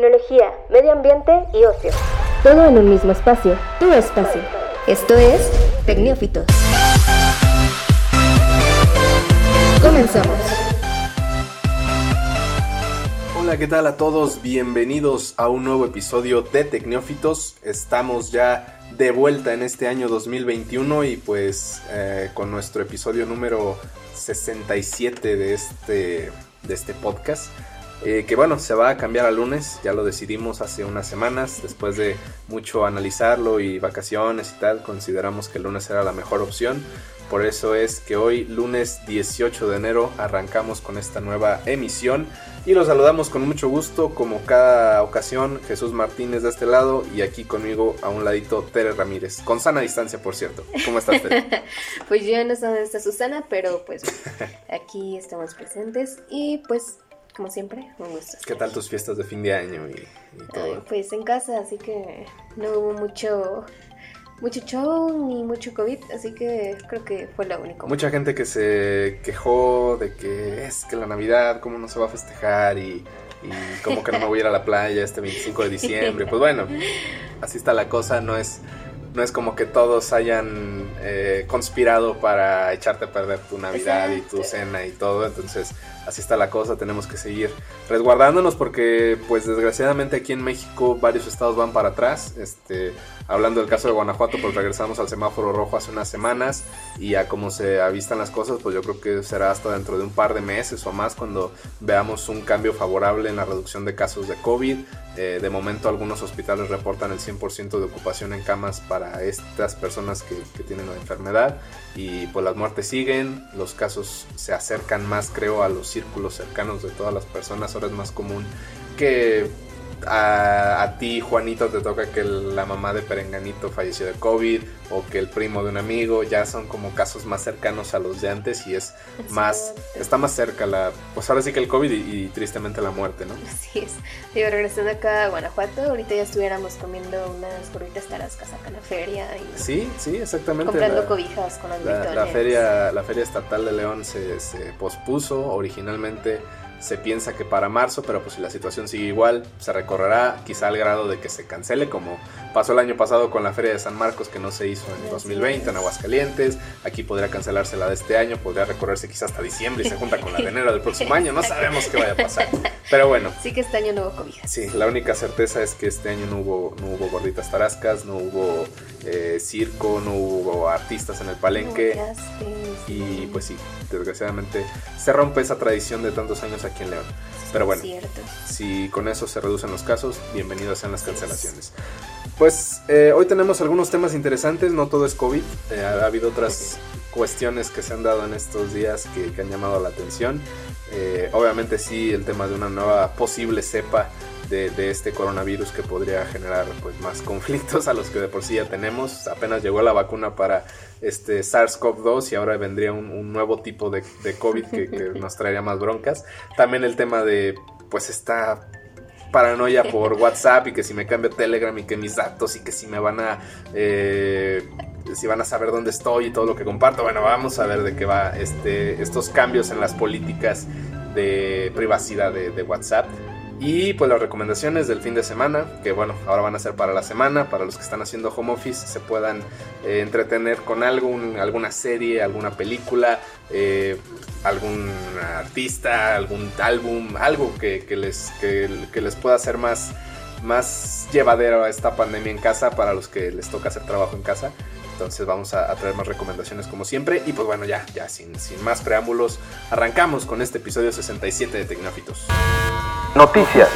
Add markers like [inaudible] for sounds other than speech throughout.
tecnología, medio ambiente y ocio. Todo en un mismo espacio, tu espacio. Esto es Tecnófitos. Comenzamos. Hola, ¿qué tal a todos? Bienvenidos a un nuevo episodio de Tecnófitos. Estamos ya de vuelta en este año 2021 y pues eh, con nuestro episodio número 67 de este, de este podcast. Eh, que bueno, se va a cambiar a lunes, ya lo decidimos hace unas semanas, después de mucho analizarlo y vacaciones y tal, consideramos que el lunes era la mejor opción. Por eso es que hoy, lunes 18 de enero, arrancamos con esta nueva emisión y los saludamos con mucho gusto, como cada ocasión, Jesús Martínez de este lado y aquí conmigo a un ladito Tere Ramírez, con sana distancia, por cierto. ¿Cómo estás, Tere? [laughs] pues yo no sé dónde está Susana, pero pues aquí estamos presentes y pues como siempre, un gusto. ¿Qué tal tus fiestas de fin de año y, todo? pues en casa, así que no hubo mucho mucho show ni mucho COVID, así que creo que fue lo único. Mucha gente que se quejó de que es que la Navidad, cómo no se va a festejar y, y como que no me voy a ir a la playa este 25 de diciembre. [laughs] Pues bueno, así está la cosa, no es no es como que todos hayan eh, conspirado para echarte a perder tu Navidad y tu cena y todo. Entonces, así está la cosa. Tenemos que seguir resguardándonos porque, pues, desgraciadamente aquí en México varios estados van para atrás. Este, hablando del caso de Guanajuato, pues regresamos al semáforo rojo hace unas semanas y a cómo se avistan las cosas, pues yo creo que será hasta dentro de un par de meses o más cuando veamos un cambio favorable en la reducción de casos de COVID. Eh, de momento algunos hospitales reportan el 100% de ocupación en camas para estas personas que, que, tienen la enfermedad y pues las muertes siguen, los casos se acercan más creo a los círculos cercanos de todas las personas, ahora es más común que a, ti, Juanito, te toca que la mamá de Perenganito falleció de COVID o que el primo de un amigo, ya son como casos más cercanos a los de antes y es más, está más cerca la, pues ahora sí que el COVID y, tristemente la muerte, ¿no? Así es. Digo, regresando acá a Guanajuato, ahorita ya estuviéramos comiendo unas gorritas tarascas acá en la feria. Y sí, sí, exactamente. Comprando cobijas con los la, la, feria, la feria estatal de León se, se pospuso originalmente se piensa que para marzo, pero pues si la situación sigue igual, se recorrerá quizá al grado de que se cancele, como pasó el año pasado con la Feria de San Marcos que no se hizo en 2020 en Aguascalientes. Aquí podría cancelarse la de este año, podría recorrerse quizá hasta diciembre y se junta con la de enero del próximo año. No sabemos qué vaya a pasar. Pero bueno. Sí que este año no hubo cobijas. Sí, la única certeza es que este año no hubo, no hubo gorditas tarascas, no hubo eh, circo, no hubo artistas en el palenque. y pues sí, desgraciadamente se rompe esa tradición de tantos años aquí en León. Pero bueno, si con eso se reducen los casos, bienvenidos sean las cancelaciones. Pues eh, hoy tenemos algunos temas interesantes, no todo es COVID, eh, ha habido otras [laughs] cuestiones que se han dado en estos días que, han llamado la atención. Eh, obviamente sí, el tema de una nueva posible cepa de, este coronavirus que podría generar pues, más [laughs] conflictos a los que de por sí ya tenemos. Apenas llegó la vacuna para este SARS-CoV-2 y ahora vendría un, nuevo tipo de, COVID que, [laughs] nos traería más broncas. También el tema de pues esta paranoia [laughs] por WhatsApp y que si me cambio Telegram y que mis datos y que si me van a eh, si van a saber dónde estoy y todo lo que comparto. Bueno, vamos a ver de qué va este, estos cambios en las políticas de privacidad de, de WhatsApp. Y pues las recomendaciones del fin de semana, que bueno, ahora van a ser para la semana, para los que están haciendo home office, se puedan eh, entretener con algo, alguna serie, alguna película, eh, algún artista, algún álbum, algo que, les, que, les pueda hacer más, más llevadero a esta pandemia en casa para los que les toca hacer trabajo en casa. Entonces vamos a, traer más recomendaciones como siempre. Y pues bueno, ya, ya sin, sin más preámbulos, arrancamos con este episodio 67 de Tecnófitos. Noticias.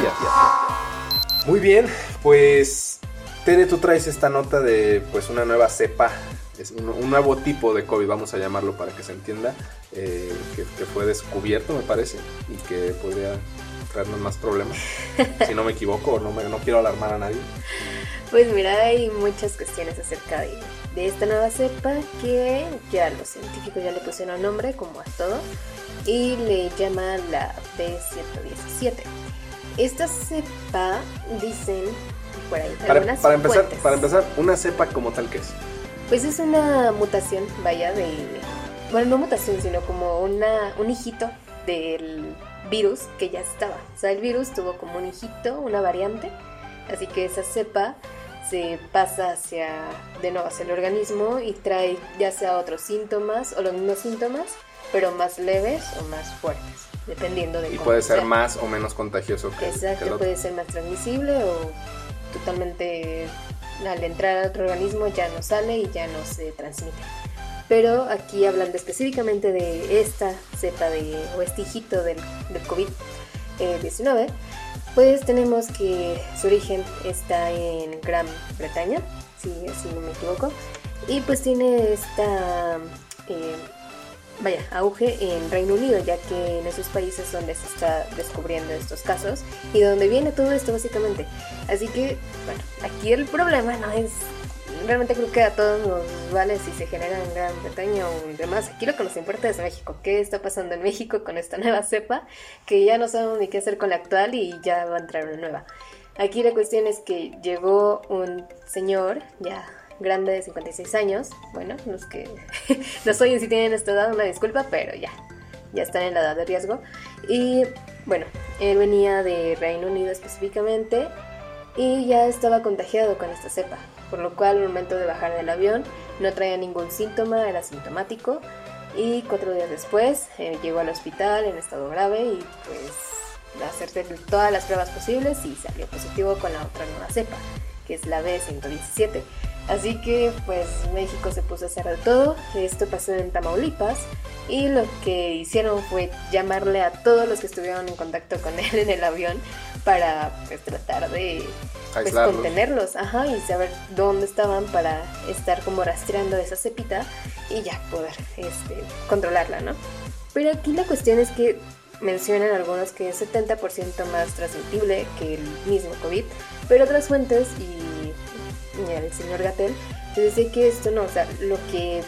Muy bien, pues Tere, tú traes esta nota de pues una nueva cepa, es un, nuevo tipo de COVID, vamos a llamarlo para que se entienda, eh, que, fue descubierto me parece y que podría traernos más problemas, si no me equivoco no, me, no quiero alarmar a nadie. Pues mira, hay muchas cuestiones acerca de, de esta nueva cepa que ya los científicos ya le pusieron nombre como a todo y le llaman la B117. Esta cepa, dicen por ahí, para, para empezar, para empezar, una cepa como tal que es. Pues es una mutación, vaya, de. Bueno, no mutación, sino como una, un hijito del virus que ya estaba. O sea, el virus tuvo como un hijito, una variante, así que esa cepa se pasa hacia de nuevo hacia el organismo y trae ya sea otros síntomas o los mismos síntomas, pero más leves o más fuertes, dependiendo de Y puede ser más o menos contagioso que Exacto, puede ser más transmisible o totalmente al entrar a otro organismo ya no sale y ya no se transmite. Pero aquí hablando específicamente de esta cepa de, o este hijito del, del COVID-19, pues tenemos que su origen está en Gran Bretaña, si no me equivoco, y pues tiene esta eh, vaya, auge en Reino Unido, ya que en esos países donde se está descubriendo estos casos y donde viene todo esto básicamente. Así que, bueno, aquí el problema no es realmente creo que a todos nos vale si se genera en Gran Bretaña o demás. Aquí lo que nos importa es México. ¿Qué está pasando en México con esta nueva cepa? Que ya no sabemos ni qué hacer con la actual y ya va a entrar una nueva. Aquí la cuestión es que llegó un señor ya grande de 56 años. Bueno, los que [laughs] no soy si tienen esta edad, una disculpa, pero ya, ya están en la edad de riesgo. Y bueno, él venía de Reino Unido específicamente y ya estaba contagiado con esta cepa por lo cual al momento de bajar del avión no traía ningún síntoma, era sintomático y cuatro días después eh, llegó al hospital en estado grave y pues hacerse todas las pruebas posibles y salió positivo con la otra nueva cepa, que es la B117. Así que pues México se puso a hacer de todo, esto pasó en Tamaulipas. Y lo que hicieron fue llamarle a todos los que estuvieron en contacto con [laughs] él en el avión para pues, tratar de pues, contenerlos. Ajá, y saber dónde estaban para estar como rastreando esa cepita y ya poder este, controlarla, ¿no? Pero aquí la cuestión es que mencionan algunos que es 70% más transmitible que el mismo COVID, pero otras fuentes y el señor Gatel, dice que esto no, o sea, lo que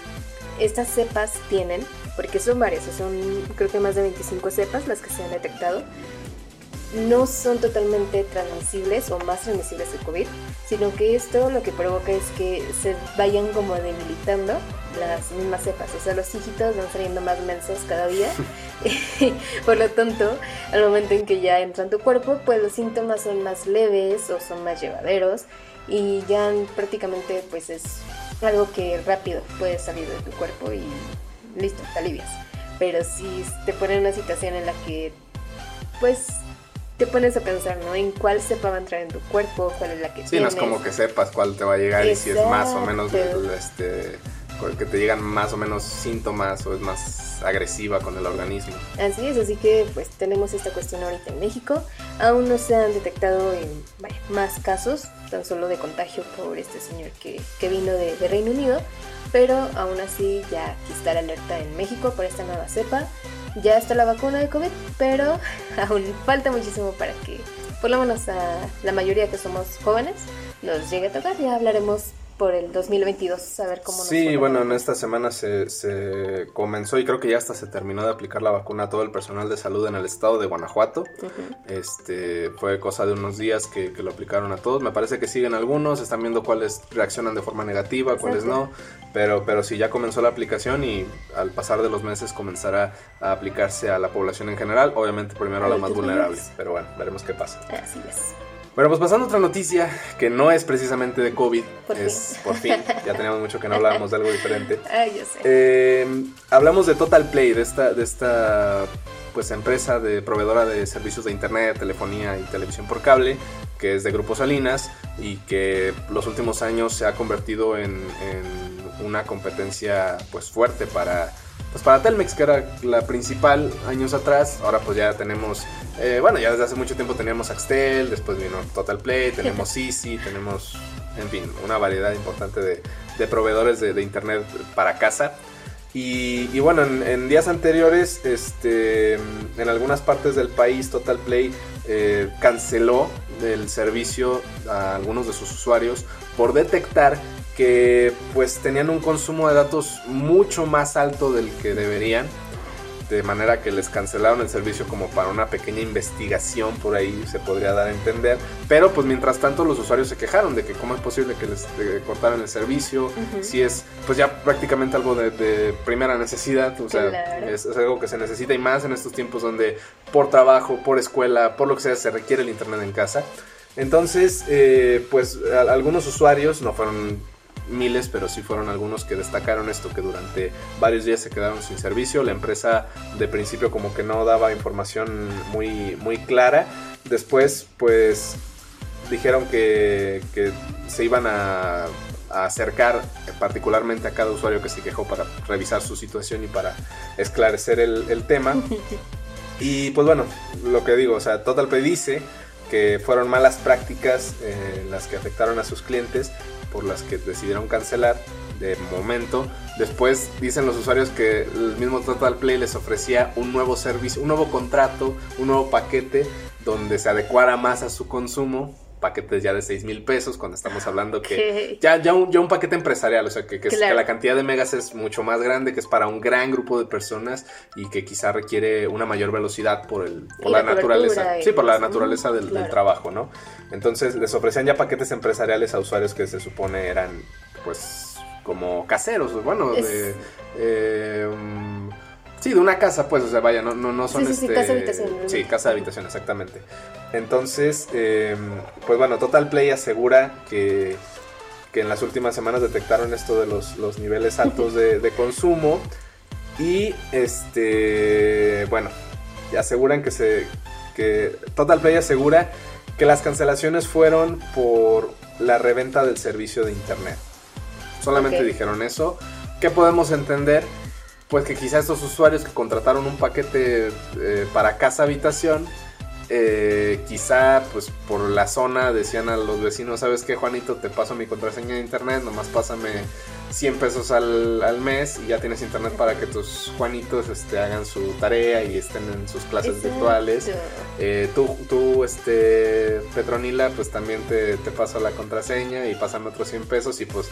estas cepas tienen, porque son varias, son creo que más de 25 cepas las que se han detectado, no son totalmente transmisibles o más transmisibles de COVID, sino que esto lo que provoca es que se vayan como debilitando las mismas cepas, o sea, los hijitos van saliendo más mensos cada día. [laughs] [laughs] Por lo tanto, al momento en que ya entran tu cuerpo, pues los síntomas son más leves o son más llevaderos y ya prácticamente pues es algo que rápido puede salir de tu cuerpo y listo, te alivias. Pero si te pone en una situación en la que pues te pones a pensar, ¿no? En cuál cepa va a entrar en tu cuerpo, cuál es la que Sí, no es como que sepas cuál te va a llegar y si es más o menos este que te llegan más o menos síntomas o es más agresiva con el organismo. Así es, así que pues tenemos esta cuestión ahorita en México. Aún no se han detectado en, más casos, tan solo de contagio por este señor que, vino de, Reino Unido, pero aún así ya aquí está la alerta en México por esta nueva cepa. Ya está la vacuna de COVID, pero [laughs] aún falta muchísimo para que por lo menos a la mayoría que somos jóvenes nos llegue a tocar. Ya hablaremos por el 2022, saber cómo nos Sí, bueno, en esta semana se, se, comenzó y creo que ya hasta se terminó de aplicar la vacuna a todo el personal de salud en el estado de Guanajuato. Este fue cosa de unos días que, lo aplicaron a todos. Me parece que siguen algunos, están viendo cuáles reaccionan de forma negativa, cuáles no. Pero, pero sí, ya comenzó la aplicación y al pasar de los meses comenzará a aplicarse a la población en general. Obviamente primero a la más vulnerable. Pero bueno, veremos qué pasa. Así es. Bueno, pues pasando a otra noticia que no es precisamente de COVID, es por fin, ya teníamos mucho que no hablábamos de algo diferente. [laughs] Ay, yo sé. Eh, hablamos de Total Play, de esta, de esta pues empresa de proveedora de servicios de internet, telefonía y televisión por cable, que es de Grupo Salinas y que los últimos años se ha convertido en, en una competencia pues fuerte para pues para Telmex, que era la principal años atrás, ahora pues ya tenemos, eh, bueno, ya desde hace mucho tiempo teníamos Axtel, después vino Total Play, tenemos [laughs] Easy, tenemos, en fin, una variedad importante de, proveedores de, internet para casa. Y, bueno, en, días anteriores, este, en algunas partes del país, Total Play eh, canceló el servicio a algunos de sus usuarios por detectar que pues tenían un consumo de datos mucho más alto del que deberían de manera que les cancelaron el servicio como para una pequeña investigación por ahí se podría dar a entender, pero pues mientras tanto los usuarios se quejaron de que cómo es posible que les cortaran el servicio, si es pues ya prácticamente algo de, primera necesidad, o sea, es, algo que se necesita y más en estos tiempos donde por trabajo, por escuela, por lo que sea se requiere el internet en casa. Entonces, eh, pues algunos usuarios no fueron miles, pero sí fueron algunos que destacaron esto, que durante varios días se quedaron sin servicio. La empresa de principio como que no daba información muy, muy clara. Después, pues dijeron que, se iban a, acercar particularmente a cada usuario que se quejó para revisar su situación y para esclarecer el, tema. [laughs] Y pues bueno, lo que digo, o sea, TotalPay dice que fueron malas prácticas eh, las que afectaron a sus clientes por las que decidieron cancelar de momento. Después dicen los usuarios que el mismo Total Play les ofrecía un nuevo servicio, un nuevo contrato, un nuevo paquete donde se adecuara más a su consumo paquetes ya de 6 mil pesos, cuando estamos hablando que ya, ya, un, ya un paquete empresarial, o sea, que, que, la cantidad de megas es mucho más grande, que es para un gran grupo de personas y que quizá requiere una mayor velocidad por, el, por la, naturaleza. Sí, por la naturaleza del, trabajo, ¿no? Entonces les ofrecían ya paquetes empresariales a usuarios que se supone eran, pues, como caseros, bueno, de... Eh, Sí, de una casa, pues, o sea, vaya, no, no, no son sí, sí, este... casa habitación. Sí, casa de habitación, exactamente. Entonces, em, pues bueno, Total Play asegura que, que, en las últimas semanas detectaron esto de los, los niveles altos de, de, consumo. Y este, bueno, aseguran que se. que Total Play asegura que las cancelaciones fueron por la reventa del servicio de internet. Solamente dijeron eso. ¿Qué podemos entender? Pues que quizá estos usuarios que contrataron un paquete eh, para casa habitación, eh, quizá pues por la zona decían a los vecinos, ¿sabes qué Juanito? Te paso mi contraseña de internet, nomás pásame 100 pesos al, mes y ya tienes internet para que tus Juanitos este, hagan su tarea y estén en sus clases virtuales. Eh, tú, tú, este, Petronila, pues también te, te paso la contraseña y pasan otros 100 pesos y pues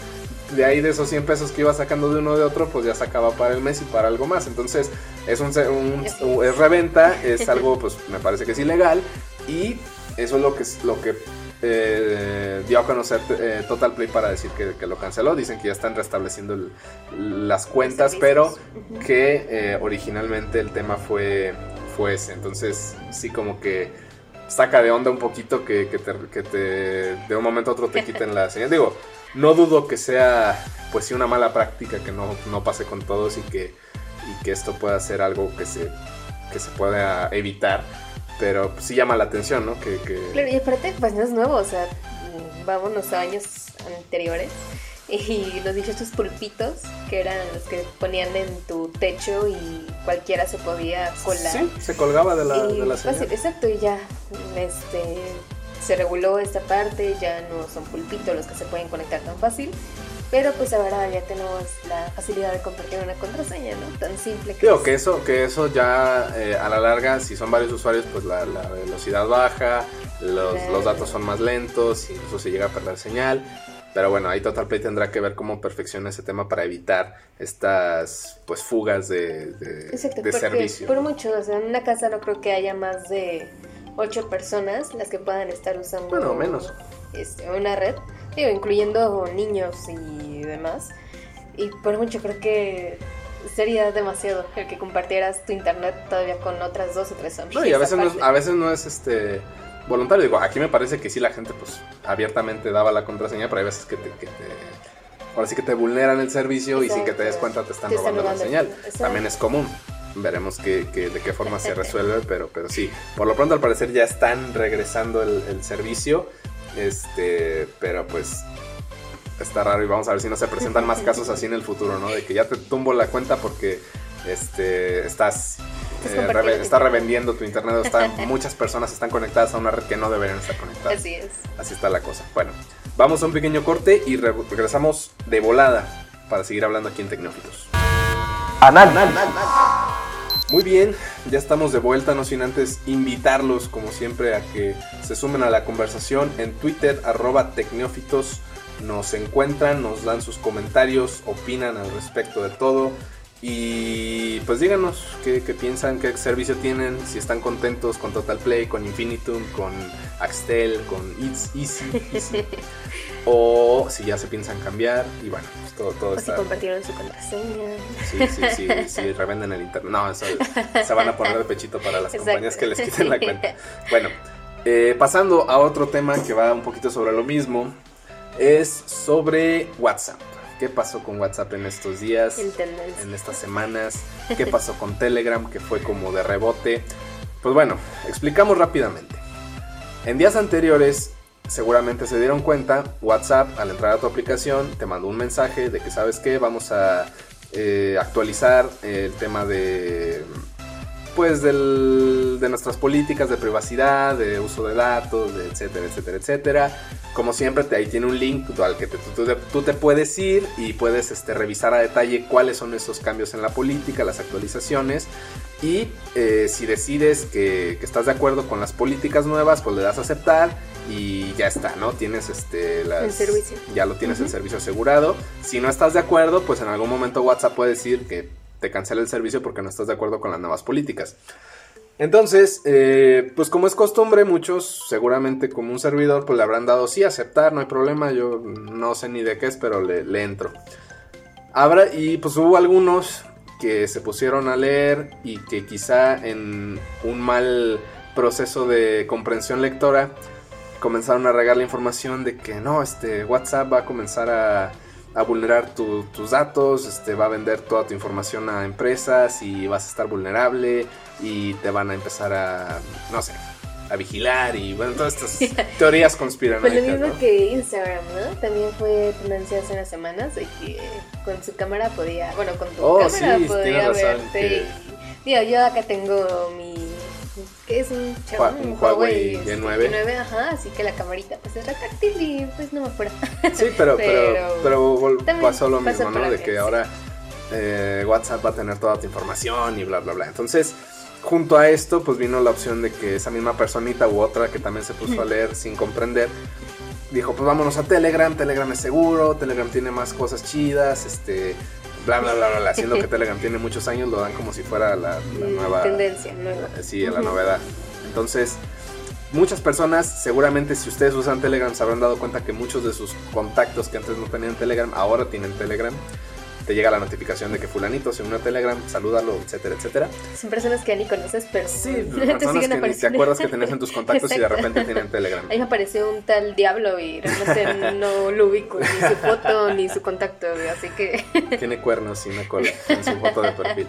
de ahí de esos 100 pesos que iba sacando de uno de otro, pues ya sacaba para el mes y para algo más. Entonces es, un, es reventa, es algo pues me parece que es ilegal y eso es lo que, lo que eh, dio a conocer eh, Total Play para decir que, lo canceló. Dicen que ya están restableciendo las cuentas, pero que eh, originalmente el tema fue, fue ese. Entonces, sí, como que saca de onda un poquito que, te, de un momento a otro te [laughs] quiten la señal. Digo, no dudo que sea, pues sí, una mala práctica que no, no pase con todos y que, y que esto pueda ser algo que se, que se pueda evitar pero pues, sí llama la atención, ¿no? Que, Claro, y aparte, pues no es nuevo, o sea, vámonos a años anteriores. Y los estos pulpitos, que eran los que ponían en tu techo y cualquiera se podía colar. Sí, se colgaba de la, de la señal. exacto, y ya este, se reguló esta parte, ya no son pulpitos los que se pueden conectar tan fácil. Pero pues ahora ya tenemos la facilidad de compartir una contraseña, ¿no? Tan simple que Digo, que eso, que eso ya eh, a la larga, si son varios usuarios, pues la, velocidad baja, los, datos son más lentos, incluso se llega a perder señal. Pero bueno, ahí Total Play tendrá que ver cómo perfecciona ese tema para evitar estas pues fugas de, de, Exacto, de servicio. Por mucho, o sea, en una casa no creo que haya más de ocho personas las que puedan estar usando bueno, menos. Este, una red incluyendo niños y demás. Y por mucho creo que sería demasiado el que compartieras tu internet todavía con otras dos o tres amigas. No, y a veces no, es, a veces no es este voluntario. Digo, aquí me parece que sí la gente pues abiertamente daba la contraseña, pero hay veces que te, que te ahora sí que te vulneran el servicio y sin que te des cuenta te están, robando, la señal. También es común. Veremos que, de qué forma se resuelve, pero, pero sí. Por lo pronto al parecer ya están regresando el, el servicio. Este, pero pues está raro y vamos a ver si no se presentan más [laughs] casos así en el futuro, ¿no? De que ya te tumbo la cuenta porque este estás eh, está revendiendo tu internet, está, muchas personas están conectadas a una red que no deberían estar conectadas. Así es. Así está la cosa. Bueno, vamos a un pequeño corte y regresamos de volada para seguir hablando aquí en Tecnófilos. Anal. Muy bien, ya estamos de vuelta, no sin antes invitarlos, como siempre, a que se sumen a la conversación en Twitter, arroba Tecnófitos. Nos encuentran, nos dan sus comentarios, opinan al respecto de todo. Y pues díganos qué, piensan, qué servicio tienen, si están contentos con Total Play, con Infinitum, con Axtel, con It's Easy, [laughs] o si ya se piensan cambiar y bueno, pues todo, todo o si compartieron su contraseña. Sí, sí, sí, sí, [laughs] revenden el internet. No, eso, se van a poner de pechito para las compañías que les [laughs] quiten la cuenta. Bueno, eh, pasando a otro tema que va un poquito sobre lo mismo, es sobre WhatsApp. ¿Qué pasó con WhatsApp en estos días? En estas semanas. ¿Qué pasó con Telegram? Que fue como de rebote. Pues bueno, explicamos rápidamente. En días anteriores, seguramente se dieron cuenta, WhatsApp al entrar a tu aplicación te mandó un mensaje de que sabes que vamos a eh, actualizar el tema de pues del, de nuestras políticas de privacidad, de uso de datos, de etcétera, etcétera, etcétera. Como siempre, te, ahí tiene un link al que tú, te puedes ir y puedes este, revisar a detalle cuáles son esos cambios en la política, las actualizaciones. Y eh, si decides que, estás de acuerdo con las políticas nuevas, pues le das a aceptar y ya está, ¿no? Tienes este el servicio. Ya lo tienes el servicio asegurado. Si no estás de acuerdo, pues en algún momento WhatsApp puede decir que te cancela el servicio porque no estás de acuerdo con las nuevas políticas. Entonces, eh, pues como es costumbre, muchos seguramente como un servidor, pues le habrán dado sí, aceptar, no hay problema, yo no sé ni de qué es, pero le, le entro. Habrá, y pues hubo algunos que se pusieron a leer y que quizá en un mal proceso de comprensión lectora comenzaron a regar la información de que no, este WhatsApp va a comenzar a a vulnerar tus datos, este, va a vender toda tu información a empresas y vas a estar vulnerable y te van a empezar a, no sé, a vigilar y bueno, todas estas [laughs] teorías conspiranoicas. Pues lo mismo que Instagram, ¿no? También fue tendencia hace unas semanas de que con su cámara podía, bueno, con tu oh, cámara podía verte. digo, yo acá tengo mi que es un chabón, un, Huawei, Huawei G9. G9. Ajá, así que la camarita pues es retráctil y pues no me acuerdo. Sí, [laughs] pero, pero, pero, pasó lo mismo, ¿no? De que ahora eh, WhatsApp va a tener toda tu información y bla, bla, bla. Entonces, junto a esto, pues vino la opción de que esa misma personita u otra que también se puso a leer sin comprender, dijo, pues vámonos a Telegram, Telegram es seguro, Telegram tiene más cosas chidas, este bla, bla, bla, bla, haciendo que [laughs] Telegram tiene muchos años, lo dan como si fuera la, nueva... Tendencia, nueva. Sí, la novedad. Entonces, muchas personas, seguramente si ustedes usan Telegram, se habrán dado cuenta que muchos de sus contactos que antes no tenían Telegram, ahora tienen Telegram te llega la notificación de que fulanito se unió a Telegram, salúdalo, etcétera, etcétera. Son personas que ni conoces, pero sí, [laughs] personas que ni te acuerdas que tenés en tus contactos y de repente tienen Telegram. Ahí me apareció un tal diablo y realmente [laughs] no lo ubico, ni su foto ni su contacto, así que... [laughs] Tiene cuernos y una cola en su foto de perfil.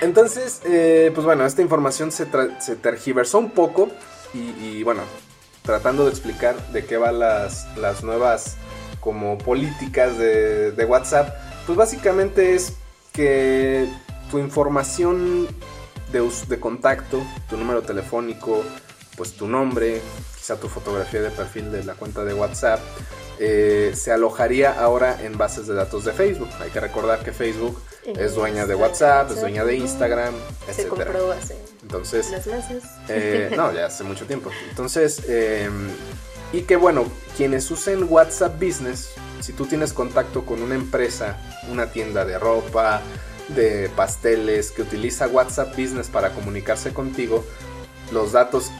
Entonces, eh, pues bueno, esta información se, se tergiversó un poco y, bueno, tratando de explicar de qué van las, las nuevas como políticas de, de WhatsApp pues básicamente es que tu información de, de contacto, tu número telefónico, pues tu nombre, quizá tu fotografía de perfil de la cuenta de WhatsApp, eh, se alojaría ahora en bases de datos de Facebook. Hay que recordar que Facebook es dueña de WhatsApp, es dueña de Instagram, etc. Se compró hace Entonces, meses. Eh, [laughs] no, ya hace mucho tiempo. Entonces, em, y que bueno, quienes usen WhatsApp Business si tú tienes contacto con una empresa, una tienda de ropa, de pasteles, que utiliza WhatsApp Business para comunicarse contigo, los datos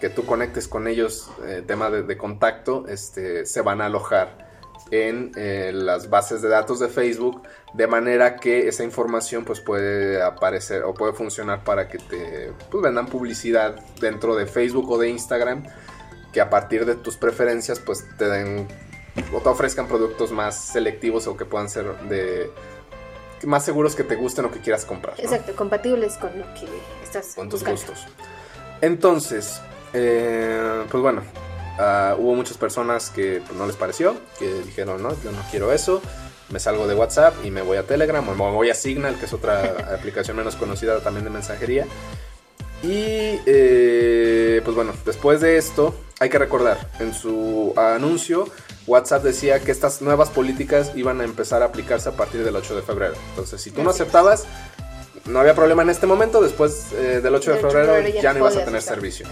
que, tú conectes con ellos, eh, tema de, contacto, este, se van a alojar en eh, las bases de datos de Facebook de manera que esa información pues puede aparecer o puede funcionar para que te pues, vendan publicidad dentro de Facebook o de Instagram que a partir de tus preferencias pues te den o te ofrezcan productos más selectivos o que puedan ser de más seguros que te gusten o que quieras comprar. Exacto, compatibles con lo que estás con tus gustos. Entonces, eh, pues bueno, ah, hubo muchas personas que pues, no les pareció, que dijeron, no, yo no quiero eso, me salgo de WhatsApp y me voy a Telegram o me voy a Signal, que es otra [laughs] aplicación menos conocida también de mensajería. Y eh, pues bueno, después de esto, hay que recordar, en su anuncio WhatsApp decía que estas nuevas políticas iban a empezar a aplicarse a partir del 8 de febrero. Entonces, si tú no aceptabas, no había problema en este momento. Después eh, del 8 de febrero ya no ibas a tener servicio.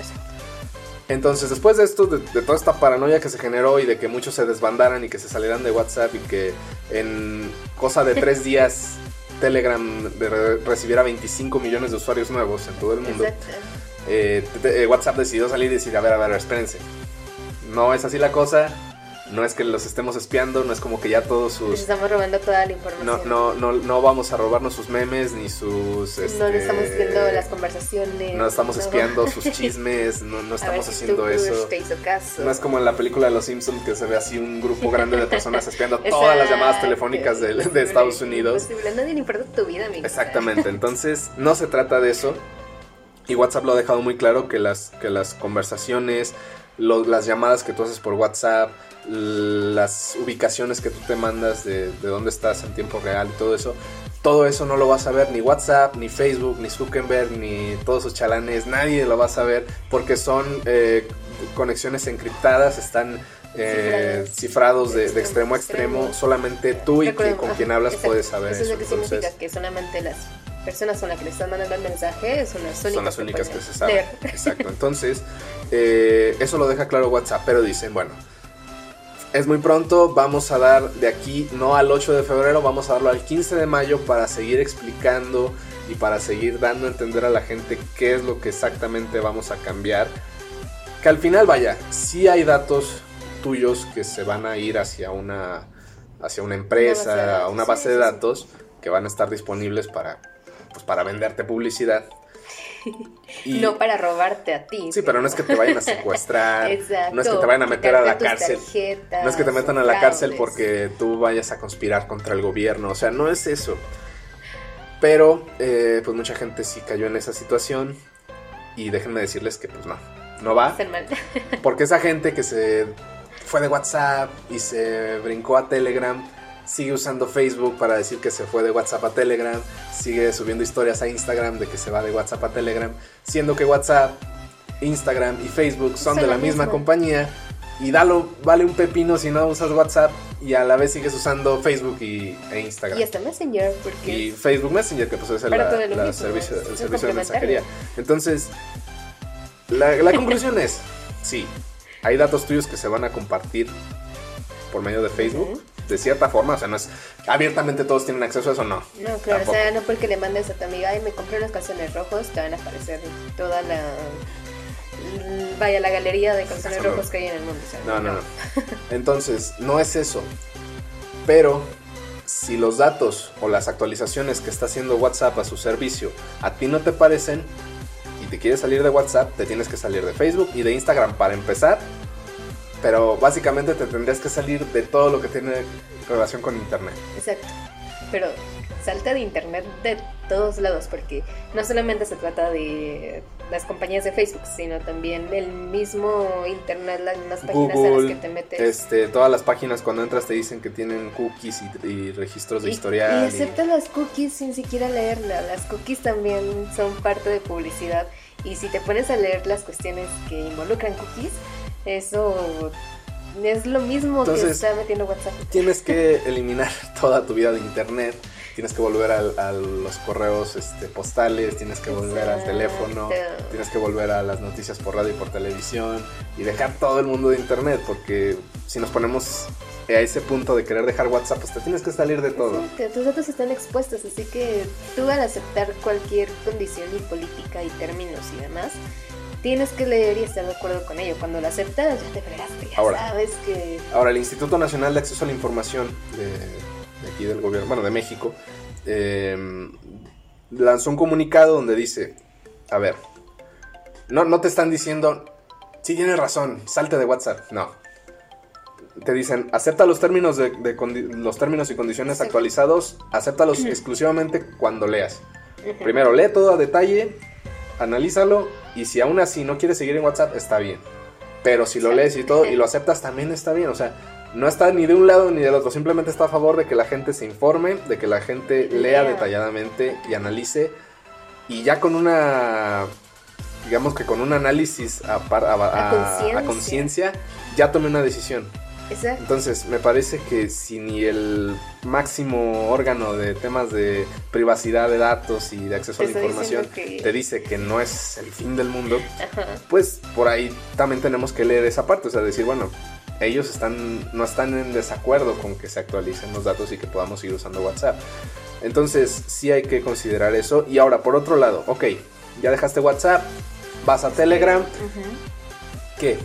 Entonces, después de esto, de, toda esta paranoia que se generó y de que muchos se desbandaran y que se salieran de WhatsApp y que en cosa de tres [laughs] días Telegram recibiera 25 millones de usuarios nuevos en todo el mundo, eh, eh, WhatsApp decidió salir y decir, a ver, a ver, espérense. No es así la cosa, no es que los estemos espiando, no es como que ya todos sus... estamos robando toda la información. No, no, no, no vamos a robarnos sus memes ni sus... no este, estamos viendo las conversaciones. No estamos espiando sus [laughs] chismes, no, no estamos haciendo eso. No es como en la película de Los Simpsons que se ve así un grupo grande de personas espiando [laughs] todas las llamadas telefónicas de, de Estados Unidos. Imposible, nadie importa tu vida, amigo. Exactamente, [laughs] entonces no se trata de eso. Y WhatsApp lo ha dejado muy claro que las, que las conversaciones, las llamadas que tú haces por WhatsApp, las ubicaciones que tú te mandas de, dónde estás en tiempo real y todo eso, todo eso no lo vas a ver ni WhatsApp, ni Facebook, ni Zuckerberg, ni todos sus chalanes, nadie lo va a saber porque son eh, conexiones encriptadas, están eh, cifrados, de, extremo a extremo, solamente tú y con quien hablas puedes saber eso. Eso. es lo que significa que solamente las personas con las que le están mandando el mensaje son las únicas, son las únicas que, se saben. Exacto, entonces eh, eso lo deja claro WhatsApp, pero dicen, bueno, es muy pronto, vamos a dar de aquí, no al 8 de febrero, vamos a darlo al 15 de mayo para seguir explicando y para seguir dando a entender a la gente qué es lo que exactamente vamos a cambiar. Que al final, vaya, sí hay datos tuyos que se van a ir hacia una, hacia una empresa, a una base de datos que van a estar disponibles para, pues, para venderte publicidad [laughs] no para robarte a ti. Sí, pero no es que te vayan a secuestrar. no es que te vayan a meter a la cárcel. no es que te metan a la cárcel porque tú vayas a conspirar contra el gobierno. O sea, no es eso. Pero, eh, pues mucha gente sí cayó en esa situación. Y déjenme decirles que, pues no, no va. porque esa gente que se fue de WhatsApp y se brincó a Telegram sigue usando Facebook para decir que se fue de WhatsApp a Telegram, sigue subiendo historias a Instagram de que se va de WhatsApp a Telegram, siendo que WhatsApp, Instagram y Facebook son, de la misma compañía y dalo, vale un pepino si no usas WhatsApp y a la vez sigues usando Facebook y, e Instagram. Y hasta Messenger. Porque y Facebook Messenger, que pues es el, servicio, el servicio de mensajería. Entonces, la, la [laughs] conclusión es, sí, hay datos tuyos que se van a compartir por medio de Facebook de cierta forma, o sea, no es abiertamente todos tienen acceso a eso, no. No, claro, o sea, no porque le mandes a tu amiga y me compré unos calzones rojos, te van a aparecer toda la vaya la galería de calzones rojos que hay en el mundo. no, no, no. [laughs] Entonces, no es eso. Pero si los datos o las actualizaciones que está haciendo WhatsApp a su servicio a ti no te parecen y te quieres salir de WhatsApp, te tienes que salir de Facebook y de Instagram para empezar pero básicamente te tendrías que salir de todo lo que tiene relación con Internet. Exacto. Pero salta de Internet de todos lados, porque no solamente se trata de las compañías de Facebook, sino también el mismo Internet, las páginas en las que te metes. Este, todas las páginas cuando entras te dicen que tienen cookies y, registros de historial. Y acepta las cookies sin siquiera leerlas. Las cookies también son parte de publicidad. Y si te pones a leer las cuestiones que involucran cookies, eso es lo mismo que está metiendo WhatsApp. Tienes que [laughs] eliminar toda tu vida de internet. Tienes que volver a, los correos este, postales, tienes que volver al teléfono, tienes que volver a las noticias por radio y por televisión y dejar todo el mundo de internet, porque si nos ponemos a ese punto de querer dejar WhatsApp, pues te tienes que salir de todo. tus datos están expuestos, así que tú al aceptar cualquier condición y política y términos y demás, tienes que leer y estar de acuerdo con ello. Cuando lo aceptas, ya te fregaste, ya ahora, sabes que... Ahora, el Instituto Nacional de Acceso a la Información de, aquí del gobierno, bueno, de México, em, lanzó un comunicado donde dice, a ver, no, no te están diciendo, sí tienes razón, salte de WhatsApp, no. Te dicen, acepta los términos, de, los términos y condiciones actualizados, acéptalos exclusivamente cuando leas. Primero lee todo a detalle, analízalo y si aún así no quieres seguir en WhatsApp, está bien. Pero si lo lees y todo y lo aceptas, también está bien. O sea, no está ni de un lado ni del otro. Simplemente está a favor de que la gente se informe, de que la gente lea detalladamente y analice. Y ya con una, digamos que con un análisis a, a conciencia, ya tome una decisión. Entonces, me parece que si ni el máximo órgano de temas de privacidad de datos y de acceso a la información te dice que no es el fin del mundo, pues por ahí también tenemos que leer esa parte, o sea, decir, bueno, ellos están no están en desacuerdo con que se actualicen los datos y que podamos seguir usando WhatsApp. Entonces sí hay que considerar eso. Y ahora, por otro lado, ok, ya dejaste WhatsApp, vas a Telegram. ¿Qué?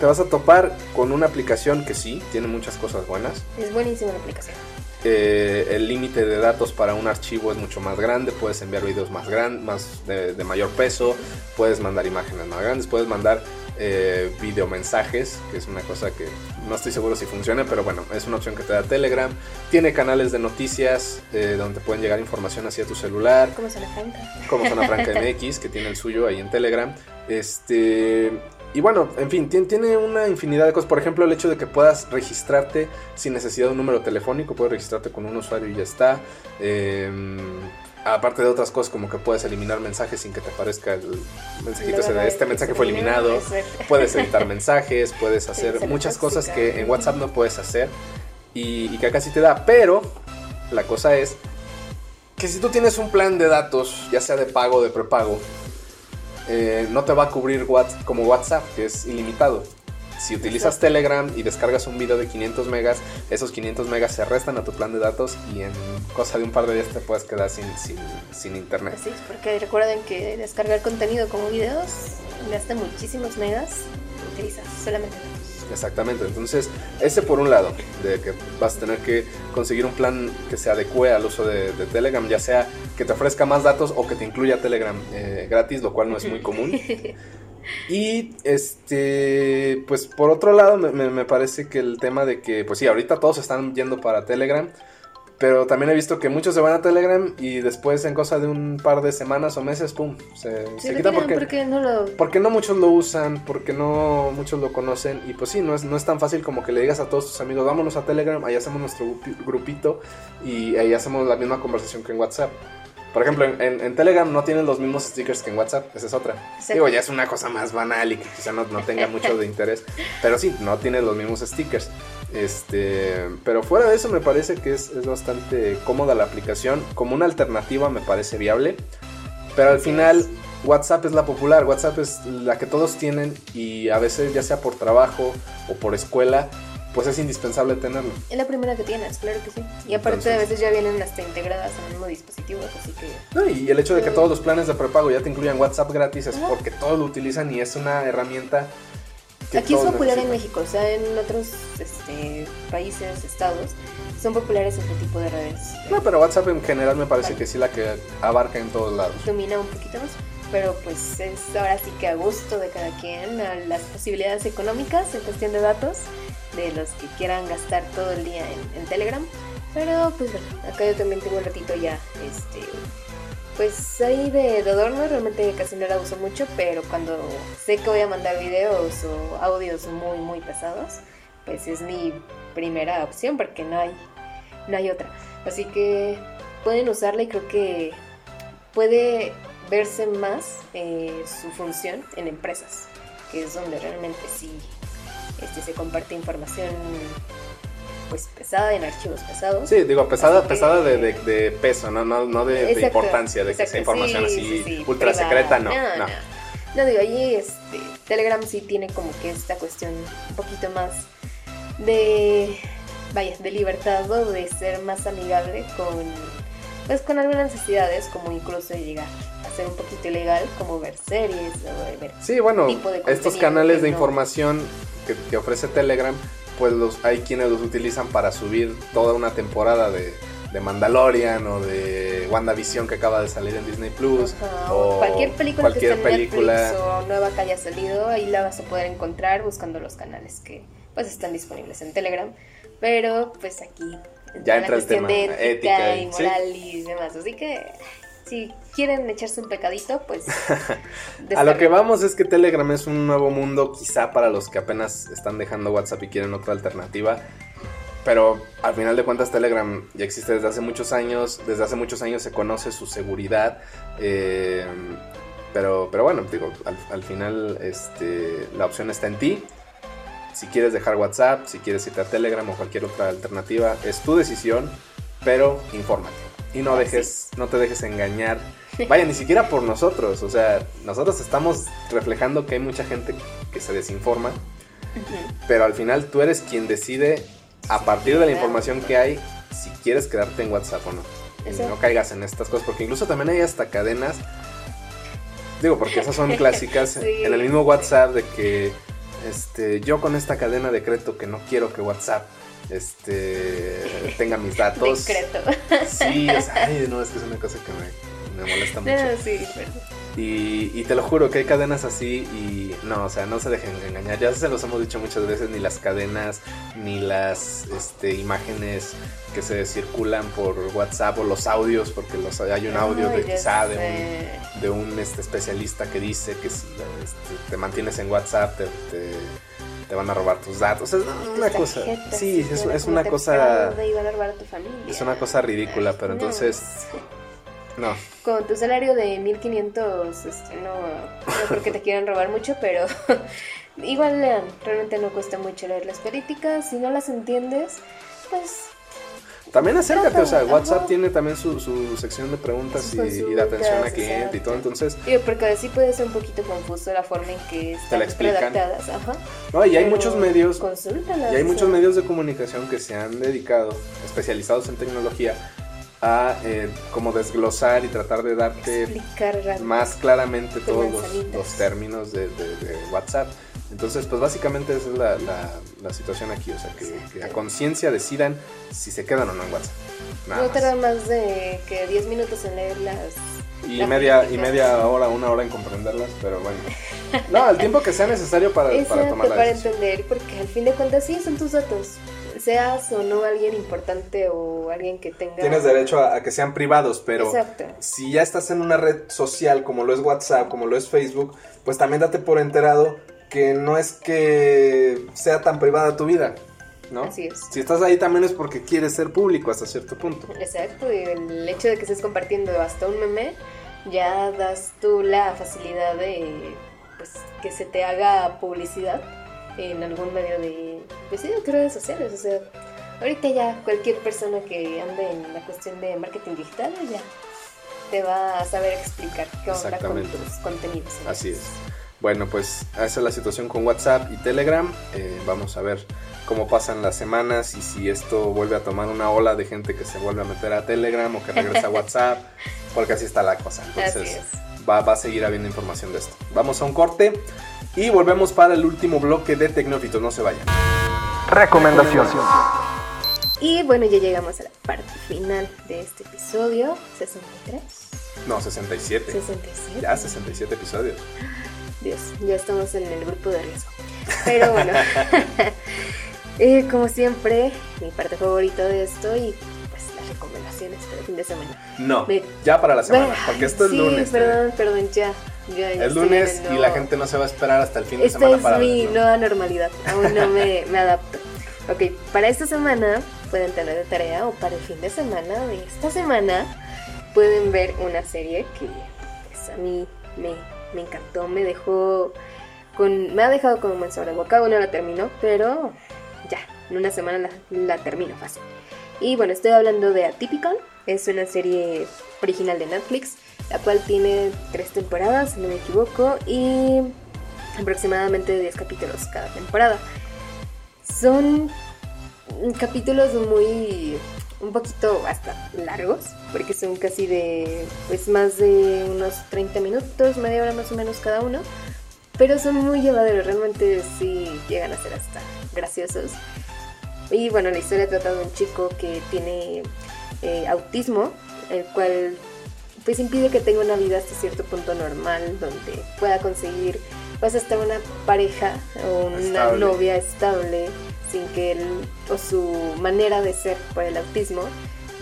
Te vas a topar con una aplicación que sí, tiene muchas cosas buenas. Es buenísima la aplicación. Eh, el límite de datos para un archivo es mucho más grande, puedes enviar videos más grandes, más de, mayor peso, puedes mandar imágenes más grandes, puedes mandar eh, mensajes que es una cosa que no estoy seguro si funciona, pero bueno, es una opción que te da Telegram. Tiene canales de noticias eh, donde pueden llegar información hacia tu celular. Como Zona Franca. Como Zona Franca [laughs] MX, que tiene el suyo ahí en Telegram. Este y bueno, en fin, tiene una infinidad de cosas. Por ejemplo, el hecho de que puedas registrarte sin necesidad de un número telefónico, puedes registrarte con un usuario y ya está. Em, aparte de otras cosas como que puedes eliminar mensajes sin que te aparezca el mensajito este mensaje fue eliminado. Puedes editar [laughs] mensajes, puedes hacer muchas cosas que en WhatsApp no puedes hacer y, y que acá sí te da. Pero la cosa es que si tú tienes un plan de datos, ya sea de pago o de prepago, eh, no te va a cubrir WhatsApp, como WhatsApp, que es ilimitado. Si utilizas Telegram y descargas un video de 500 megas, esos 500 megas se restan a tu plan de datos y en cosa de un par de días te puedes quedar sin, sin, internet. Sí, porque recuerden que descargar contenido como videos gasta muchísimos megas, utilizas solamente Exactamente, entonces ese por un lado, de que vas a tener que conseguir un plan que se adecue al uso de, Telegram, ya sea que te ofrezca más datos o que te incluya Telegram eh, gratis, lo cual no es muy común. [laughs] Y este, pues por otro lado, me, me, parece que el tema de que, pues sí, ahorita todos están yendo para Telegram. Pero también he visto que muchos se van a Telegram y después en cosa de un par de semanas o meses, pum, se, se quita porque, no lo... porque no muchos lo usan, porque no muchos lo conocen y pues sí, no es, no es tan fácil como que le digas a todos tus amigos, vámonos a Telegram, ahí hacemos nuestro grupito y ahí hacemos la misma conversación que en WhatsApp. Por ejemplo, en, Telegram no tienen los mismos stickers que en WhatsApp, esa es otra. Digo, ya es una cosa más banal y que quizá no, no tenga mucho de [laughs] interés, pero sí, no tiene los mismos stickers. Este, pero fuera de eso me parece que es, bastante cómoda la aplicación. Como una alternativa me parece viable. Pero al final WhatsApp es la popular, WhatsApp es la que todos tienen y a veces ya sea por trabajo o por escuela, pues es indispensable tenerlo. Es la primera que tienes, claro que sí. Y aparte a veces ya vienen hasta integradas en el mismo dispositivo, así que... No, y el hecho de que todos los planes de prepago ya te incluyan WhatsApp gratis es porque todos lo utilizan y es una herramienta Aquí es popular en México, o sea, en otros este, países, estados, son populares este tipo de redes. No, pero WhatsApp en general me parece que sí la que abarca en todos lados. Domina un poquito más, pero pues es ahora sí que a gusto de cada quien, las posibilidades económicas en cuestión de datos, de los que quieran gastar todo el día en, en Telegram. Pero pues bueno, acá yo también tengo un ratito ya este, pues ahí de, de, adorno realmente casi no la uso mucho, pero cuando sé que voy a mandar videos o audios muy muy pesados, pues es mi primera opción porque no hay, no hay otra. Así que pueden usarla y creo que puede verse más eh, su función en empresas, que es donde realmente sí este, se comparte información pues pesada en archivos pesados. Sí, digo, pesada, pesada de, de, peso, no, no, no de, importancia, de que sea información así ultra secreta, no, no. no. digo, ahí este, Telegram sí tiene como que esta cuestión un poquito más de, vaya, de libertad o de ser más amigable con, pues con algunas necesidades, como incluso llegar a ser un poquito ilegal, como ver series o ver Sí, bueno, estos canales de información que, que ofrece Telegram pues los, hay quienes los utilizan para subir toda una temporada de, de Mandalorian o de WandaVision que acaba de salir en Disney Plus o cualquier película cualquier que película. o nueva que haya salido ahí la vas a poder encontrar buscando los canales que pues están disponibles en Telegram. Pero pues aquí ya entra el tema de ética, y moral y demás. Así que si quieren echarse un pecadito, pues... [laughs] a lo que vamos es que Telegram es un nuevo mundo quizá para los que apenas están dejando WhatsApp y quieren otra alternativa. Pero al final de cuentas Telegram ya existe desde hace muchos años, desde hace muchos años se conoce su seguridad. Eh, pero, pero bueno, digo, al, final este, la opción está en ti. Si quieres dejar WhatsApp, si quieres irte a Telegram o cualquier otra alternativa, es tu decisión, pero infórmate y no dejes, no te dejes engañar. Vaya, ni siquiera por nosotros, o sea, nosotros estamos reflejando que hay mucha gente que se desinforma, pero al final tú eres quien decide a partir de la información que hay si quieres quedarte en WhatsApp o no. Y no caigas en estas cosas, porque incluso también hay hasta cadenas, digo, porque esas son [laughs] clásicas, en el mismo WhatsApp de que este, yo con esta cadena decreto que no quiero que WhatsApp este, tenga mis datos. Decreto. Sí, es, ay, no, es que es una cosa que me, me molesta mucho. sí, y, y, te lo juro que hay cadenas así y no, o sea, no se dejen engañar. Ya se los hemos dicho muchas veces, ni las cadenas, ni las este, imágenes que se circulan por WhatsApp o los audios, porque los, hay un audio de quizá de un, de un este, especialista que dice que si este, te mantienes en WhatsApp te, te, van a robar tus datos. Es una cosa, sí, es, es una cosa... Es una cosa ridícula, pero entonces... No. Con tu salario de 1500, este, no, no creo que te quieran robar mucho, pero [laughs] igual lean. Realmente no cuesta mucho leer las políticas. Si no las entiendes, pues también acércate, o sea, WhatsApp tiene también su, su sección de preguntas y, de atención a cliente y todo, entonces... porque así puede ser un poquito confuso la forma en que están redactadas. Ajá. No, y hay muchos medios... Y hay muchos medios de comunicación que se han dedicado, especializados en tecnología, a eh, como desglosar y tratar de darte más claramente todos los, términos de, WhatsApp. Entonces, pues básicamente esa es la, la, situación aquí, o sea, que, a conciencia decidan si se quedan o no en WhatsApp. no tardan más de que 10 minutos en leerlas. Y media, y media hora, una hora en comprenderlas, pero bueno. No, el tiempo que sea necesario para, [laughs] para tomar la para entender, porque al fin de cuentas sí son tus datos seas o no alguien importante o alguien que tenga... Tienes derecho a, que sean privados, pero si ya estás en una red social como lo es WhatsApp, como lo es Facebook, pues también date por enterado que no es que sea tan privada tu vida. ¿no? Así es. Si estás ahí también es porque quieres ser público hasta cierto punto. Exacto, y el hecho de que estés compartiendo hasta un meme, ya das tú la facilidad de pues, que se te haga publicidad en algún medio de, pues sí, de redes sociales. O sea, ahorita ya cualquier persona que ande en la cuestión de marketing digital ya te va a saber explicar qué onda con tus contenidos. Así es. Bueno, pues esa es la situación con WhatsApp y Telegram. Eh, vamos a ver cómo pasan las semanas y si esto vuelve a tomar una ola de gente que se vuelve a meter a Telegram o que regresa a WhatsApp, [laughs] porque así está la cosa. Entonces va, va a seguir habiendo información de esto. Vamos a un corte y volvemos para el último bloque de Tecnófitos, no se vayan. Recomendación. Y bueno, ya llegamos a la parte final de este episodio, 63. No, 67. 67. Ya, 67 episodios. Dios, ya estamos en el grupo de riesgo. Pero bueno, [laughs] eh, como siempre, mi parte favorita de esto y pues las recomendaciones para el fin de semana. No, ya para la semana, porque esto es lunes. Sí, perdón, perdón, ya es lunes y la gente no se va a esperar hasta el fin de semana para Esta es mi nueva normalidad, aún no me, me adapto. Ok, para esta semana pueden tener de tarea o para el fin de semana de esta semana pueden ver una serie que pues, a mí me, me, encantó, me dejó con, me ha dejado con un buen sabor de boca, la termino, pero ya, en una semana la, la termino fácil. Y bueno, estoy hablando de Atypical, es una serie original de Netflix la cual tiene tres temporadas, si no me equivoco, y aproximadamente 10 capítulos cada temporada. Son capítulos muy un poquito hasta largos, porque son casi de pues más de unos 30 minutos, media hora más o menos cada uno, pero son muy llevaderos, realmente sí llegan a ser hasta graciosos. Y bueno, la historia trata de un chico que tiene eh, autismo, el cual pues impide que tenga una vida hasta cierto punto normal, donde pueda conseguir pues hasta una pareja o una novia estable sin que él o su manera de ser por el autismo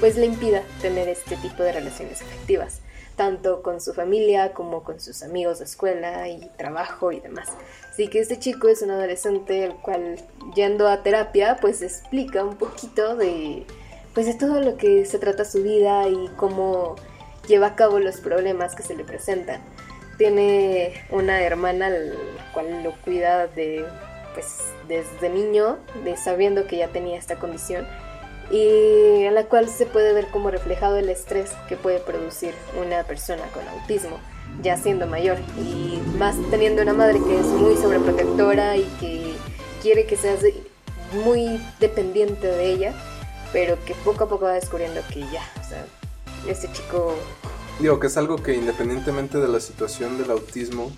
pues le impida tener este tipo de relaciones afectivas, tanto con su familia como con sus amigos de escuela y trabajo y demás. Así que este chico es un adolescente el cual yendo a terapia pues explica un poquito de pues de todo lo que se trata su vida y cómo lleva a cabo los problemas que se le presentan. Tiene una hermana al cual lo cuida de, pues, desde niño, de sabiendo que ya tenía esta condición y en la cual se puede ver como reflejado el estrés que puede producir una persona con autismo ya siendo mayor y más teniendo una madre que es muy sobreprotectora y que quiere que seas muy dependiente de ella pero que poco a poco va descubriendo que ya, o sea, este chico... Digo que es algo que independientemente de la situación del autismo,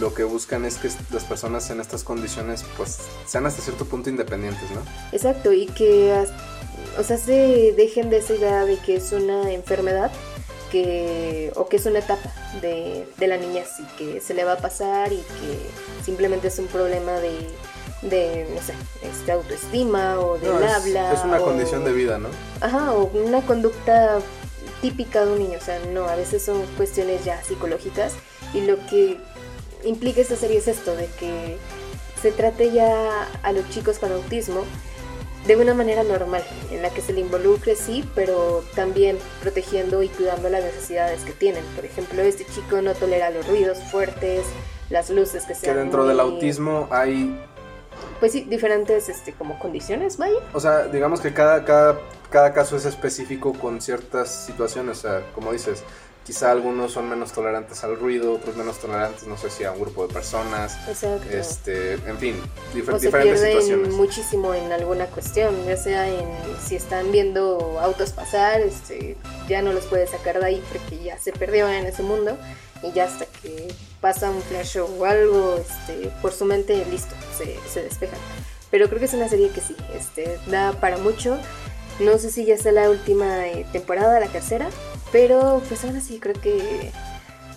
lo que buscan es que las personas en estas condiciones pues sean hasta cierto punto independientes, ¿no? Exacto, y que, o sea, se dejen de esa idea de que es una enfermedad que, o que es una etapa de, de la niñez y que se le va a pasar y que simplemente es un problema de, de no sé, este, autoestima o del habla. Es una condición de vida, ¿no? Ajá, o una conducta típica de un niño, o sea, no, a veces son cuestiones ya psicológicas y lo que implica esta serie es esto, de que se trate ya a los chicos con autismo de una manera normal, en la que se le involucre, sí, pero también protegiendo y cuidando las necesidades que tienen. Por ejemplo, este chico no tolera los ruidos fuertes, las luces que sean Que dentro del autismo hay... Pues sí, diferentes este, como condiciones, vaya. O sea, digamos que cada, cada, cada caso es específico con ciertas situaciones, o sea, como dices, quizá algunos son menos tolerantes al ruido, otros menos tolerantes, no sé si a un grupo de personas. Exacto. Este, en fin, o diferentes situaciones. muchísimo en alguna cuestión, ya sea en si están viendo autos pasar, este, ya no los puede sacar de ahí porque ya se perdió en ese mundo y ya hasta que pasa un flash o algo este, por su mente, listo, se, se despejan. Pero creo que es una serie que sí, este, da para mucho. No sé si ya sea la última eh, temporada, la tercera, pero pues ahora sí creo que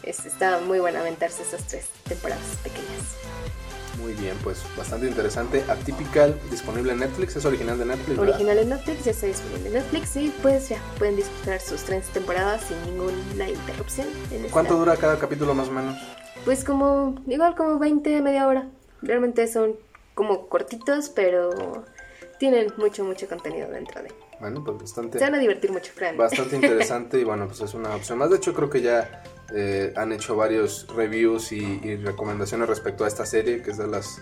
está muy bueno aventarse esas tres temporadas pequeñas. Muy bien, pues bastante interesante. Atypical, disponible en Netflix, es original de Netflix. Original en Netflix, ya está disponible en Netflix y pues ya pueden disfrutar sus tres temporadas sin ninguna interrupción. ¿Cuánto dura cada capítulo más o menos? Pues como, igual como 20, media hora. Realmente son como cortitos, pero tienen mucho, mucho contenido dentro de. Bueno, pues bastante. Se van a divertir mucho, Bastante [laughs] interesante y bueno, pues es una opción más. De hecho, creo que ya eh, han hecho varios reviews y, recomendaciones respecto a esta serie, que es de las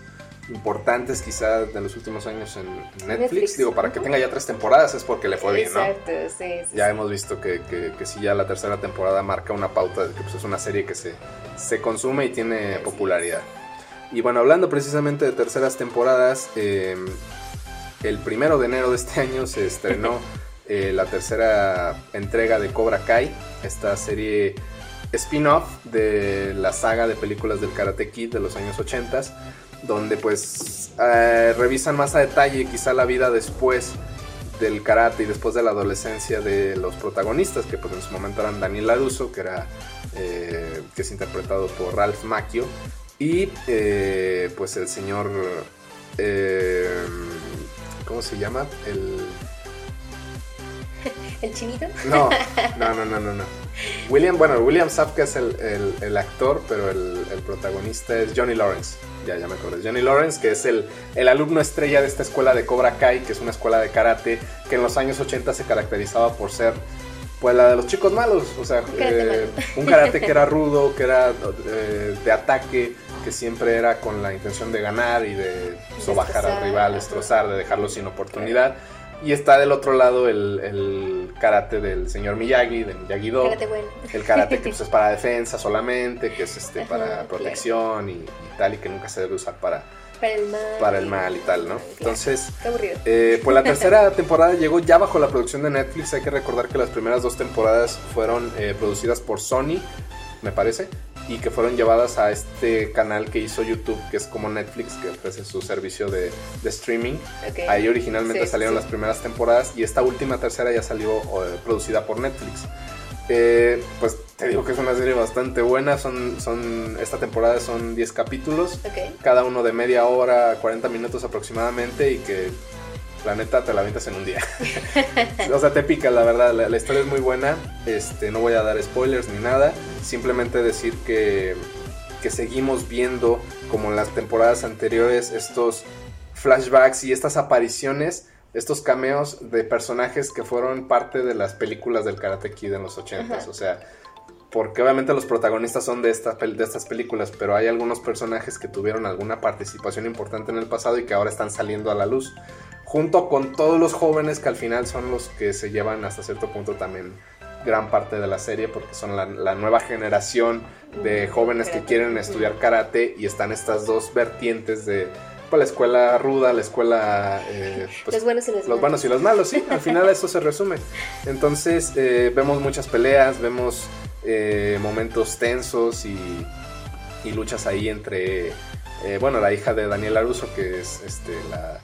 importantes quizá de los últimos años en Netflix. Digo, para que tenga ya tres temporadas es porque le fue bien, ¿no? Exacto, sí, sí. Ya hemos visto que, que, que sí, ya la tercera temporada marca una pauta de que pues, es una serie que se, se consume y tiene popularidad. Y bueno, hablando precisamente de terceras temporadas, eh, el primero de enero de este [laughs] año se estrenó eh, la tercera entrega de Cobra Kai, esta serie spin-off de la saga de películas del Karate Kid de los años 80, donde pues eh, revisan más a detalle quizá la vida después del karate y después de la adolescencia de los protagonistas, que pues en su momento eran Daniel LaRusso, que era eh, que es interpretado por Ralph Macchio, y pues el señor ¿Cómo se llama? El. [laughs] ¿El chinito? No, [laughs] no, no, no, no. William, bueno, William Sapka es el, actor, pero el, protagonista es Johnny Lawrence. Ya, ya me acuerdo. Johnny Lawrence, que es el, el alumno estrella de esta escuela de Cobra Kai, que es una escuela de karate que en los años 80 se caracterizaba por ser pues la de los chicos malos, o sea, un karate, eh, que era [laughs] rudo, que era eh, de ataque, que siempre era con la intención de ganar y de sobajar al rival, destrozar, de dejarlo sin oportunidad. Y está del otro lado el, karate del señor Miyagi, de Miyagi-Do. El karate que pues, es para [laughs] defensa solamente, que es este para protección y, tal, y que nunca se debe usar para, para el mal. Para el mal y tal, ¿no? Entonces, eh, pues la tercera [laughs] temporada llegó ya bajo la producción de Netflix. Hay que recordar que las primeras dos temporadas fueron eh, producidas por Sony, me parece y que fueron llevadas a este canal que hizo YouTube, que es como Netflix, que ofrece su servicio de, streaming. Ahí originalmente salieron las primeras temporadas y esta última tercera ya salió eh, producida por Netflix. Eh, pues te digo que es una serie bastante buena. Son, son, esta temporada son 10 capítulos, cada uno de media hora, 40 minutos aproximadamente, y que la neta te la avientas en un día. [laughs] o sea, te pica, la verdad. La, historia es muy buena. Este, no voy a dar spoilers ni nada. Simplemente decir que, que seguimos viendo, como en las temporadas anteriores, estos flashbacks y estas apariciones, estos cameos de personajes que fueron parte de las películas del Karate Kid en los 80s. O sea, porque obviamente los protagonistas son de, esta, de estas películas, pero hay algunos personajes que tuvieron alguna participación importante en el pasado y que ahora están saliendo a la luz junto con todos los jóvenes que al final son los que se llevan hasta cierto punto también gran parte de la serie porque son la, nueva generación de jóvenes que quieren estudiar karate y están estas dos vertientes de, pues, la escuela ruda, la escuela... Eh, pues, los buenos y los, los buenos y los malos, sí, al final eso se resume. Entonces eh, vemos muchas peleas, vemos eh, momentos tensos y, y, luchas ahí entre, bueno, la hija de Daniel Aruso, que es este, la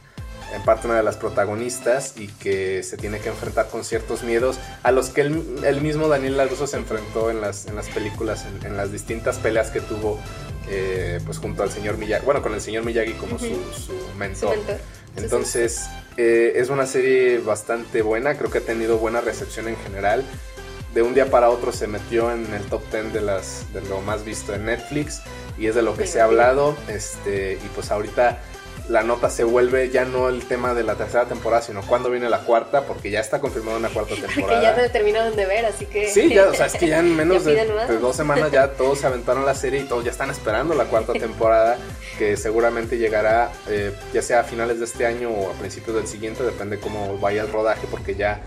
en parte una de las protagonistas y que se tiene que enfrentar con ciertos miedos a los que el, mismo Daniel LaRusso se enfrentó en las, en las películas, en, las distintas peleas que tuvo eh, pues junto al señor Miyagi, bueno, con el señor Miyagi como su, mentor. Entonces, eh, es una serie bastante buena, creo que ha tenido buena recepción en general. De un día para otro se metió en el top 10 de, las, de lo más visto en Netflix y es de lo que se ha hablado. Este, y pues ahorita la nota se vuelve ya no el tema de la tercera temporada, sino cuándo viene la cuarta, porque ya está confirmada una cuarta temporada. [laughs] que ya no terminaron de ver, así que... Sí, ya, o sea, es que ya en [laughs] menos de, dos semanas ya todos se aventaron la serie y todos ya están esperando la cuarta [laughs] temporada, que seguramente llegará eh, ya sea a finales de este año o a principios del siguiente, depende cómo vaya el rodaje, porque ya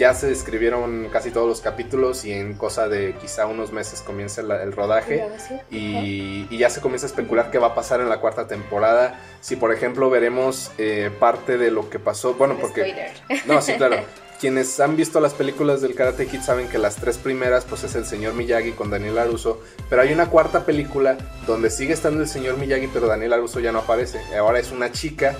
ya se escribieron casi todos los capítulos y en cosa de quizá unos meses comienza el, rodaje y, ya se comienza a especular qué va a pasar en la cuarta temporada. Si por ejemplo veremos eh, parte de lo que pasó, bueno, porque... No, sí, claro. [laughs] Quienes han visto las películas del Karate Kid saben que las tres primeras pues es el señor Miyagi con Daniel Aruso, pero hay una cuarta película donde sigue estando el señor Miyagi pero Daniel Aruso ya no aparece. Ahora es una chica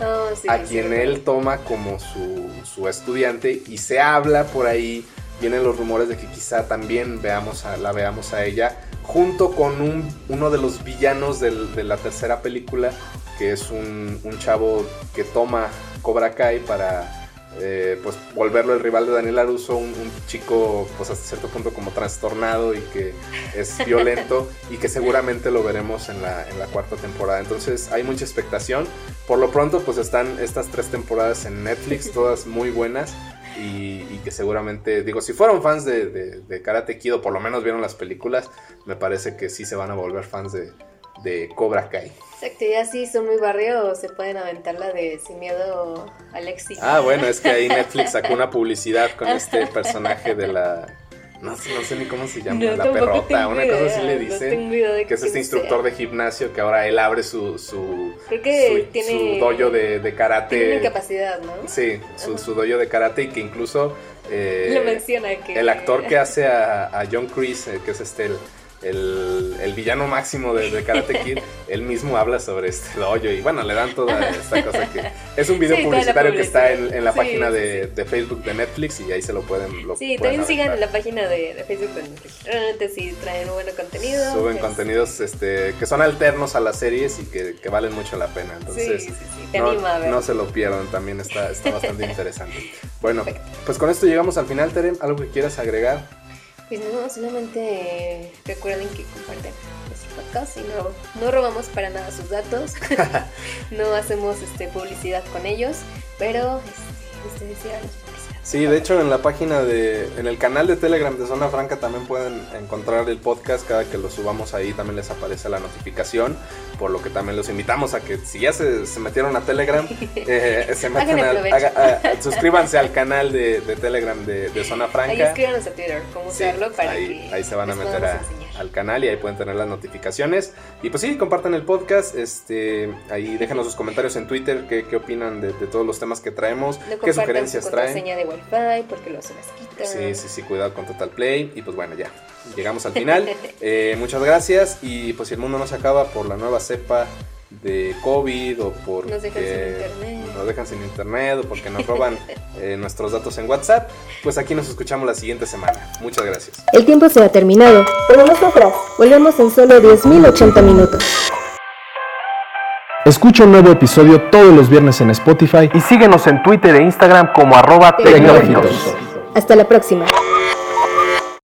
Oh, a quien él toma como su, estudiante y se habla por ahí, vienen los rumores de que quizá también veamos a, la veamos a ella junto con un, uno de los villanos de la tercera película, que es un, un chavo que toma Cobra Kai para eh, pues volverlo el rival de Daniel Aruso, un, chico pues hasta cierto punto como trastornado y que es [laughs] violento y que seguramente lo veremos en la, en la cuarta temporada. Entonces hay mucha expectación. Por lo pronto pues están estas tres temporadas en Netflix, [laughs] todas muy buenas. Y, que seguramente, digo, si fueron fans de, de, Karate Kid o por lo menos vieron las películas, me parece que sí se van a volver fans de, de Cobra Kai. Exacto, ya sí son muy barrio, se pueden aventar la de Sin Miedo Alexi. Ah, bueno, es que ahí Netflix sacó una publicidad con este [laughs] personaje de la... No, sé ni cómo se llama, la perrota, una cosa así le dicen, que es este instructor de gimnasio que ahora él abre su, su, Creo que tiene, su dojo de, de karate. Tiene capacidad, ¿no? Sí, su, su dojo de karate y que incluso... Eh, Lo menciona que... El actor que hace a, a John Chris, eh, que es este... El, el, villano máximo de, Karate [laughs] Kid, él mismo habla sobre este dojo y bueno, le dan toda esta cosa que es un video publicitario que está en, la página de, Facebook de Netflix y ahí se lo pueden lo Sí, también sigan la página de, Facebook de Netflix. Realmente sí traen buen contenido. Suben contenidos este, que son alternos a las series y que, valen mucho la pena. Entonces, no, se lo pierdan, también está, está bastante [laughs] interesante. Bueno, pues con esto llegamos al final, Terem. ¿Algo que quieras agregar? Pues no, solamente recuerden que comparten nuestro podcast y no, no robamos para nada sus datos, [laughs] [laughs] no hacemos este, publicidad con ellos, pero este, ustedes Sí, de hecho en la página de, en el canal de Telegram de Zona Franca también pueden encontrar el podcast, cada que lo subamos ahí también les aparece la notificación, por lo que también los invitamos a que si ya se, metieron a Telegram, [laughs] eh, se metan al, suscríbanse al canal de, Telegram de, Zona Franca. Ahí escríbanos a Twitter cómo usarlo para ahí, ahí se van a meter al canal y ahí pueden tener las notificaciones. Y pues sí, compartan el podcast, este, ahí déjenos sus comentarios en Twitter, qué, qué opinan de, todos los temas que traemos, qué sugerencias traen porque lo se les Sí, sí, sí, cuidado con Total Play. Y pues bueno, ya, llegamos al final. [laughs] Eh, muchas gracias. Y pues si el mundo no se acaba por la nueva cepa de COVID o porque nos dejan sin internet, nos dejan sin internet o porque nos roban [laughs] eh, nuestros datos en WhatsApp, pues aquí nos escuchamos la siguiente semana. Muchas gracias. El tiempo se ha terminado, pero nosotras volvemos en solo 10.080 minutos. Escucha un nuevo episodio todos los viernes en Spotify y síguenos en Twitter e Instagram como arroba tecnológicos. Hasta la próxima.